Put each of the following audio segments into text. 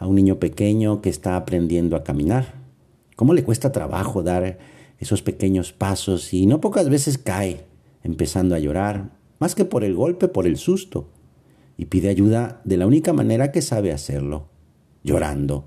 a un niño pequeño que está aprendiendo a caminar. ¿Cómo le cuesta trabajo dar esos pequeños pasos y no pocas veces cae, empezando a llorar, más que por el golpe, por el susto, y pide ayuda de la única manera que sabe hacerlo, llorando.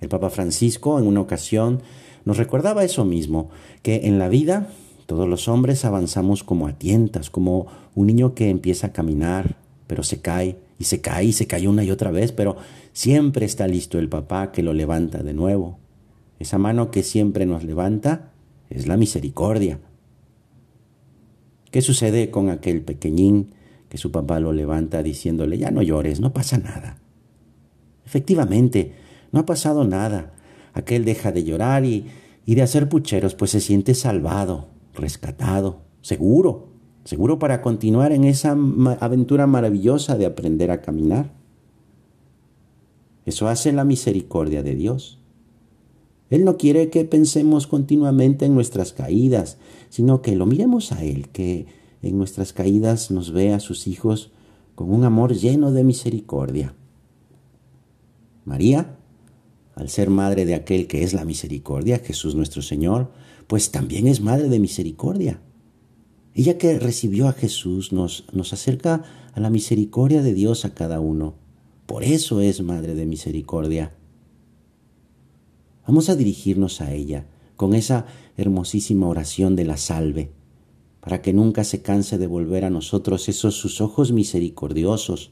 El Papa Francisco en una ocasión nos recordaba eso mismo, que en la vida todos los hombres avanzamos como a tientas, como un niño que empieza a caminar, pero se cae y se cae y se cae una y otra vez, pero siempre está listo el papá que lo levanta de nuevo. Esa mano que siempre nos levanta es la misericordia. ¿Qué sucede con aquel pequeñín que su papá lo levanta diciéndole, ya no llores, no pasa nada? Efectivamente, no ha pasado nada. Aquel deja de llorar y, y de hacer pucheros, pues se siente salvado, rescatado, seguro, seguro para continuar en esa aventura maravillosa de aprender a caminar. Eso hace la misericordia de Dios. Él no quiere que pensemos continuamente en nuestras caídas, sino que lo miremos a Él, que en nuestras caídas nos ve a sus hijos con un amor lleno de misericordia. María, al ser madre de aquel que es la misericordia, Jesús nuestro Señor, pues también es madre de misericordia. Ella que recibió a Jesús nos, nos acerca a la misericordia de Dios a cada uno. Por eso es madre de misericordia. Vamos a dirigirnos a ella con esa hermosísima oración de la salve, para que nunca se canse de volver a nosotros esos sus ojos misericordiosos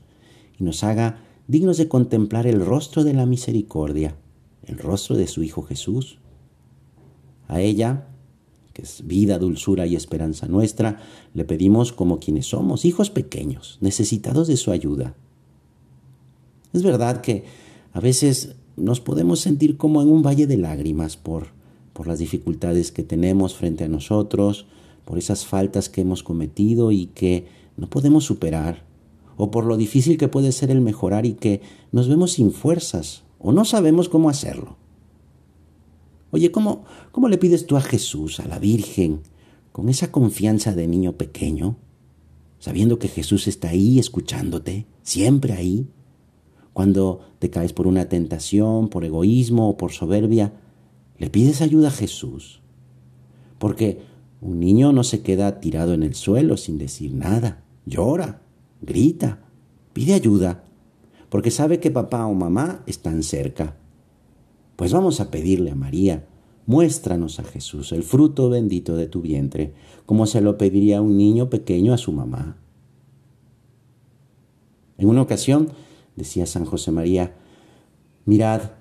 y nos haga dignos de contemplar el rostro de la misericordia, el rostro de su Hijo Jesús. A ella, que es vida, dulzura y esperanza nuestra, le pedimos como quienes somos, hijos pequeños, necesitados de su ayuda. Es verdad que a veces nos podemos sentir como en un valle de lágrimas por, por las dificultades que tenemos frente a nosotros, por esas faltas que hemos cometido y que no podemos superar, o por lo difícil que puede ser el mejorar y que nos vemos sin fuerzas o no sabemos cómo hacerlo. Oye, ¿cómo, ¿cómo le pides tú a Jesús, a la Virgen, con esa confianza de niño pequeño, sabiendo que Jesús está ahí escuchándote, siempre ahí? Cuando te caes por una tentación, por egoísmo o por soberbia, le pides ayuda a Jesús. Porque un niño no se queda tirado en el suelo sin decir nada, llora, grita, pide ayuda, porque sabe que papá o mamá están cerca. Pues vamos a pedirle a María, muéstranos a Jesús, el fruto bendito de tu vientre, como se lo pediría un niño pequeño a su mamá. En una ocasión, decía San José María, mirad,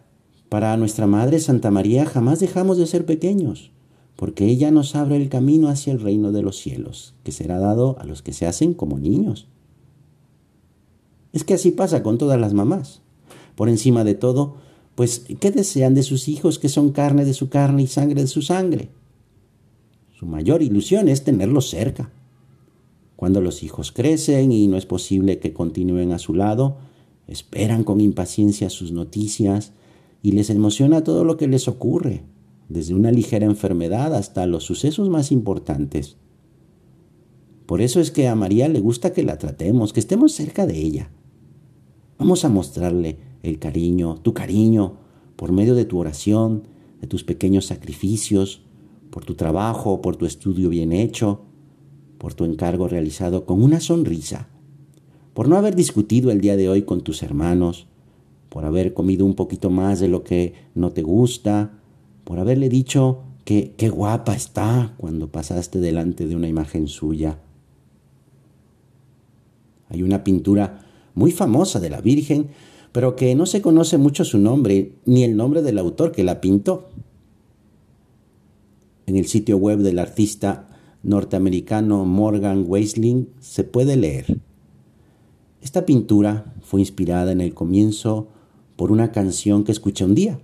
para nuestra Madre Santa María jamás dejamos de ser pequeños, porque ella nos abre el camino hacia el reino de los cielos, que será dado a los que se hacen como niños. Es que así pasa con todas las mamás. Por encima de todo, pues, ¿qué desean de sus hijos que son carne de su carne y sangre de su sangre? Su mayor ilusión es tenerlos cerca. Cuando los hijos crecen y no es posible que continúen a su lado, esperan con impaciencia sus noticias y les emociona todo lo que les ocurre, desde una ligera enfermedad hasta los sucesos más importantes. Por eso es que a María le gusta que la tratemos, que estemos cerca de ella. Vamos a mostrarle el cariño, tu cariño, por medio de tu oración, de tus pequeños sacrificios, por tu trabajo, por tu estudio bien hecho, por tu encargo realizado con una sonrisa, por no haber discutido el día de hoy con tus hermanos, por haber comido un poquito más de lo que no te gusta, por haberle dicho que qué guapa está cuando pasaste delante de una imagen suya. Hay una pintura muy famosa de la Virgen, pero que no se conoce mucho su nombre ni el nombre del autor que la pintó. En el sitio web del artista norteamericano Morgan Weisling se puede leer. Esta pintura fue inspirada en el comienzo por una canción que escuché un día.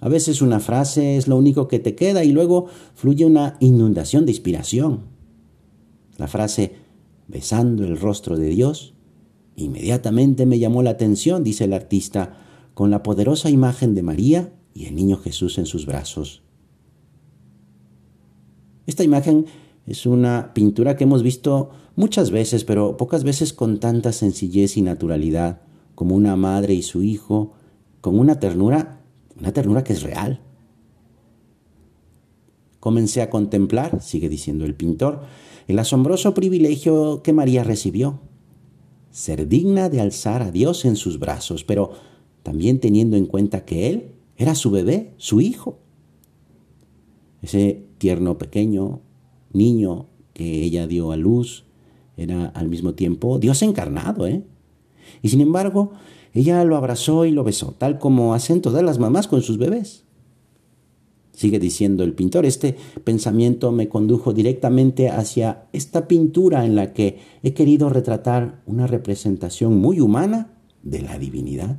A veces una frase es lo único que te queda y luego fluye una inundación de inspiración. La frase besando el rostro de Dios inmediatamente me llamó la atención, dice el artista, con la poderosa imagen de María y el niño Jesús en sus brazos. Esta imagen es una pintura que hemos visto muchas veces, pero pocas veces con tanta sencillez y naturalidad, como una madre y su hijo, con una ternura, una ternura que es real. Comencé a contemplar, sigue diciendo el pintor, el asombroso privilegio que María recibió, ser digna de alzar a Dios en sus brazos, pero también teniendo en cuenta que Él era su bebé, su hijo. Ese tierno pequeño niño que ella dio a luz era al mismo tiempo Dios encarnado, ¿eh? Y sin embargo, ella lo abrazó y lo besó, tal como hacen todas las mamás con sus bebés. Sigue diciendo el pintor, este pensamiento me condujo directamente hacia esta pintura en la que he querido retratar una representación muy humana de la divinidad.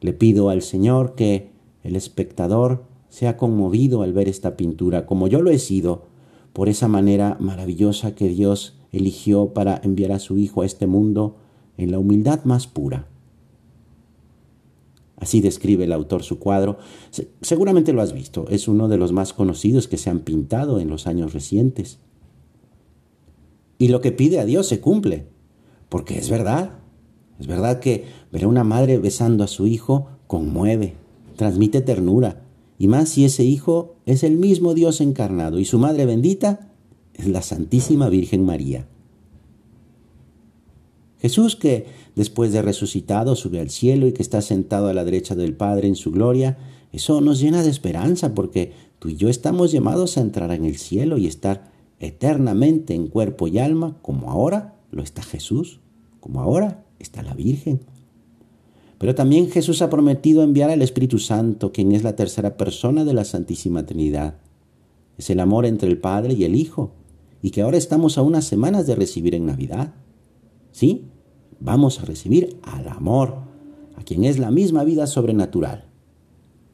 Le pido al Señor que el espectador sea conmovido al ver esta pintura, como yo lo he sido, por esa manera maravillosa que Dios eligió para enviar a su Hijo a este mundo en la humildad más pura. Así describe el autor su cuadro. Seguramente lo has visto, es uno de los más conocidos que se han pintado en los años recientes. Y lo que pide a Dios se cumple, porque es verdad. Es verdad que ver a una madre besando a su hijo conmueve, transmite ternura, y más si ese hijo es el mismo Dios encarnado y su madre bendita es la Santísima Virgen María. Jesús que después de resucitado sube al cielo y que está sentado a la derecha del Padre en su gloria, eso nos llena de esperanza porque tú y yo estamos llamados a entrar en el cielo y estar eternamente en cuerpo y alma como ahora lo está Jesús, como ahora está la Virgen. Pero también Jesús ha prometido enviar al Espíritu Santo, quien es la tercera persona de la Santísima Trinidad. Es el amor entre el Padre y el Hijo, y que ahora estamos a unas semanas de recibir en Navidad. ¿Sí? Vamos a recibir al amor, a quien es la misma vida sobrenatural.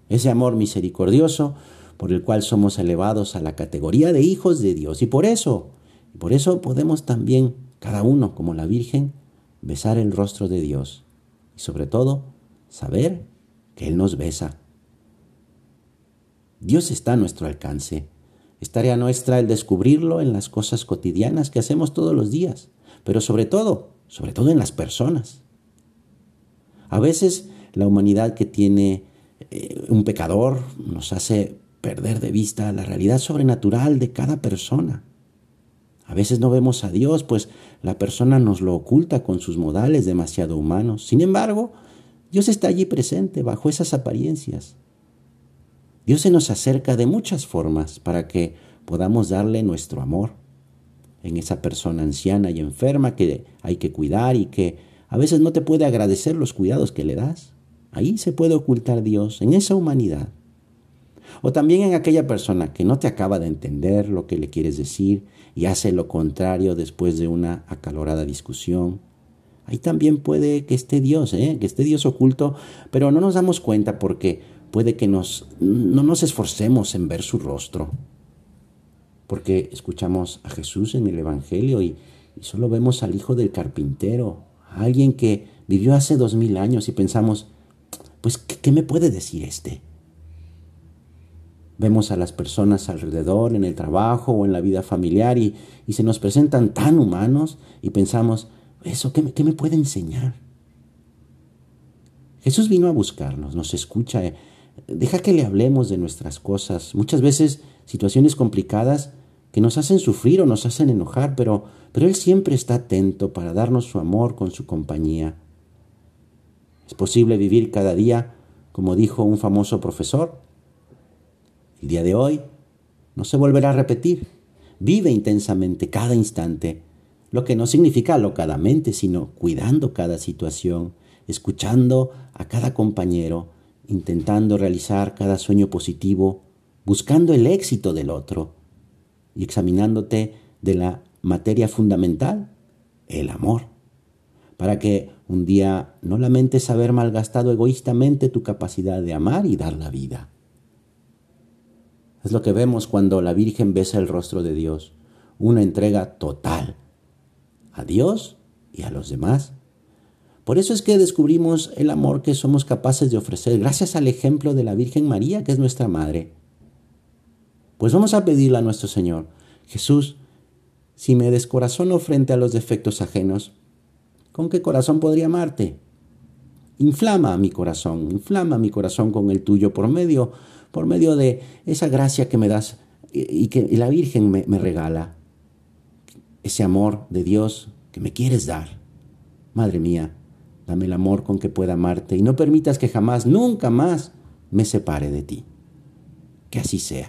Ese amor misericordioso por el cual somos elevados a la categoría de hijos de Dios. Y por eso, por eso podemos también, cada uno como la Virgen, besar el rostro de Dios. Y sobre todo, saber que Él nos besa. Dios está a nuestro alcance. Es tarea nuestra el descubrirlo en las cosas cotidianas que hacemos todos los días, pero sobre todo sobre todo en las personas. A veces la humanidad que tiene eh, un pecador nos hace perder de vista la realidad sobrenatural de cada persona. A veces no vemos a Dios, pues la persona nos lo oculta con sus modales demasiado humanos. Sin embargo, Dios está allí presente bajo esas apariencias. Dios se nos acerca de muchas formas para que podamos darle nuestro amor en esa persona anciana y enferma que hay que cuidar y que a veces no te puede agradecer los cuidados que le das. Ahí se puede ocultar Dios, en esa humanidad. O también en aquella persona que no te acaba de entender lo que le quieres decir y hace lo contrario después de una acalorada discusión. Ahí también puede que esté Dios, ¿eh? que esté Dios oculto, pero no nos damos cuenta porque puede que nos, no nos esforcemos en ver su rostro porque escuchamos a Jesús en el Evangelio y, solo vemos al hijo del carpintero, a alguien que vivió hace dos mil años y pensamos, pues, ¿qué, me puede decir este? Vemos a las personas alrededor, en el trabajo o en la vida familiar y, se nos presentan tan humanos y pensamos, ¿eso qué me, puede enseñar? Jesús vino a buscarnos, nos escucha, eh, deja que le hablemos de nuestras cosas. Muchas veces situaciones complicadas que nos hacen sufrir o nos hacen enojar, pero, pero Él siempre está atento para darnos su amor con su compañía. Es posible vivir cada día, como dijo un famoso profesor. El día de hoy no se volverá a repetir. Vive intensamente cada instante, lo que no significa alocadamente, sino cuidando cada situación, escuchando a cada compañero, intentando realizar cada sueño positivo, buscando el éxito del otro y examinándote de la materia fundamental, el amor. para que un día no lamentes haber malgastado egoístamente tu capacidad de amar y dar la vida. Es lo que vemos cuando la Virgen besa el rostro de Dios, una entrega total a Dios y a los demás. Por eso es que descubrimos el amor que somos capaces de ofrecer gracias al ejemplo de la Virgen María, que es nuestra Madre. Pues vamos a pedirle a nuestro Señor, Jesús, si me descorazono frente a los defectos ajenos, ¿con qué corazón podría amarte? Inflama mi corazón, inflama mi corazón con el tuyo por medio, por medio de esa gracia que me das y que la Virgen me, me regala. Ese amor de Dios que me quieres dar. Madre mía, dame el amor con que pueda amarte y no permitas que jamás, nunca más me separe de ti. Que así sea.